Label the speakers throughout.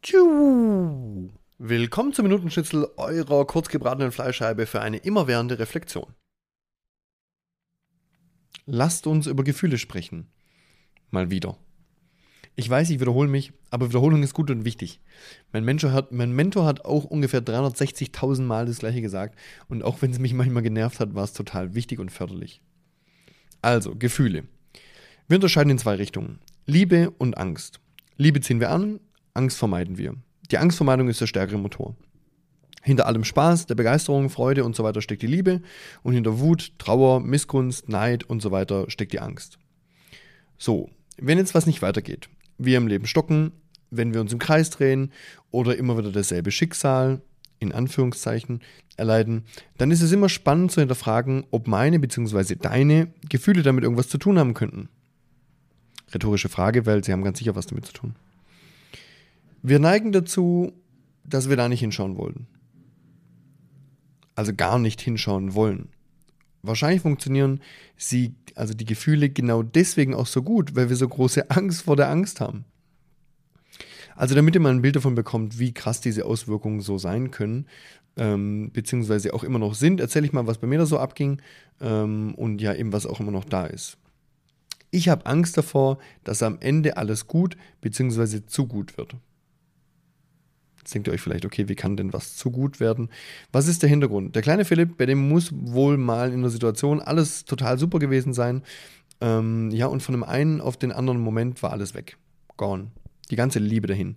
Speaker 1: Tschu. Willkommen zum Minutenschnitzel eurer kurzgebratenen Fleischscheibe für eine immerwährende Reflexion. Lasst uns über Gefühle sprechen. Mal wieder. Ich weiß, ich wiederhole mich, aber Wiederholung ist gut und wichtig. Mein Mentor hat, mein Mentor hat auch ungefähr 360.000 Mal das gleiche gesagt und auch wenn es mich manchmal genervt hat, war es total wichtig und förderlich. Also, Gefühle. Wir unterscheiden in zwei Richtungen. Liebe und Angst. Liebe ziehen wir an, Angst vermeiden wir. Die Angstvermeidung ist der stärkere Motor. Hinter allem Spaß, der Begeisterung, Freude und so weiter steckt die Liebe und hinter Wut, Trauer, Missgunst, Neid und so weiter steckt die Angst. So, wenn jetzt was nicht weitergeht, wir im Leben stocken, wenn wir uns im Kreis drehen oder immer wieder dasselbe Schicksal, in Anführungszeichen, erleiden, dann ist es immer spannend zu hinterfragen, ob meine bzw. deine Gefühle damit irgendwas zu tun haben könnten. Rhetorische Frage, weil sie haben ganz sicher was damit zu tun. Wir neigen dazu, dass wir da nicht hinschauen wollen. Also gar nicht hinschauen wollen. Wahrscheinlich funktionieren sie, also die Gefühle genau deswegen auch so gut, weil wir so große Angst vor der Angst haben. Also damit ihr mal ein Bild davon bekommt, wie krass diese Auswirkungen so sein können, ähm, beziehungsweise auch immer noch sind, erzähle ich mal, was bei mir da so abging ähm, und ja eben was auch immer noch da ist. Ich habe Angst davor, dass am Ende alles gut beziehungsweise zu gut wird. Denkt ihr euch vielleicht, okay, wie kann denn was zu gut werden? Was ist der Hintergrund? Der kleine Philipp, bei dem muss wohl mal in der Situation alles total super gewesen sein. Ähm, ja, und von dem einen auf den anderen Moment war alles weg. Gone. Die ganze Liebe dahin.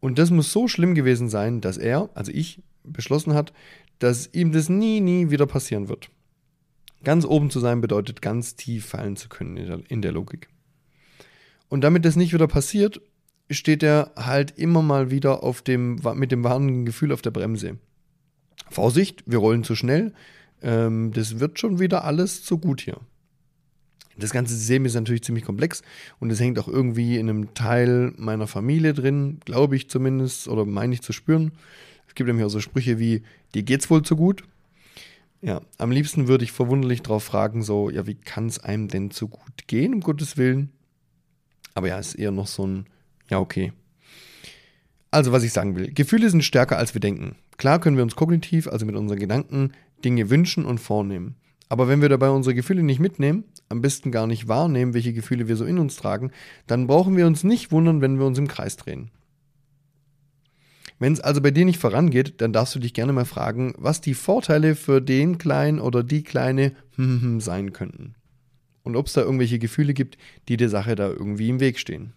Speaker 1: Und das muss so schlimm gewesen sein, dass er, also ich, beschlossen hat, dass ihm das nie, nie wieder passieren wird. Ganz oben zu sein bedeutet, ganz tief fallen zu können in der, in der Logik. Und damit das nicht wieder passiert, steht er halt immer mal wieder auf dem, mit dem warnenden Gefühl auf der Bremse. Vorsicht, wir rollen zu schnell. Ähm, das wird schon wieder alles zu gut hier. Das ganze System ist natürlich ziemlich komplex und es hängt auch irgendwie in einem Teil meiner Familie drin, glaube ich zumindest, oder meine ich zu spüren. Es gibt nämlich auch so Sprüche wie, dir geht's wohl zu gut. Ja, am liebsten würde ich verwunderlich darauf fragen, so, ja, wie kann es einem denn zu gut gehen, um Gottes Willen? Aber ja, ist eher noch so ein, ja, okay. Also, was ich sagen will, Gefühle sind stärker, als wir denken. Klar können wir uns kognitiv, also mit unseren Gedanken, Dinge wünschen und vornehmen. Aber wenn wir dabei unsere Gefühle nicht mitnehmen, am besten gar nicht wahrnehmen, welche Gefühle wir so in uns tragen, dann brauchen wir uns nicht wundern, wenn wir uns im Kreis drehen. Wenn es also bei dir nicht vorangeht, dann darfst du dich gerne mal fragen, was die Vorteile für den Kleinen oder die Kleine sein könnten. Und ob es da irgendwelche Gefühle gibt, die der Sache da irgendwie im Weg stehen.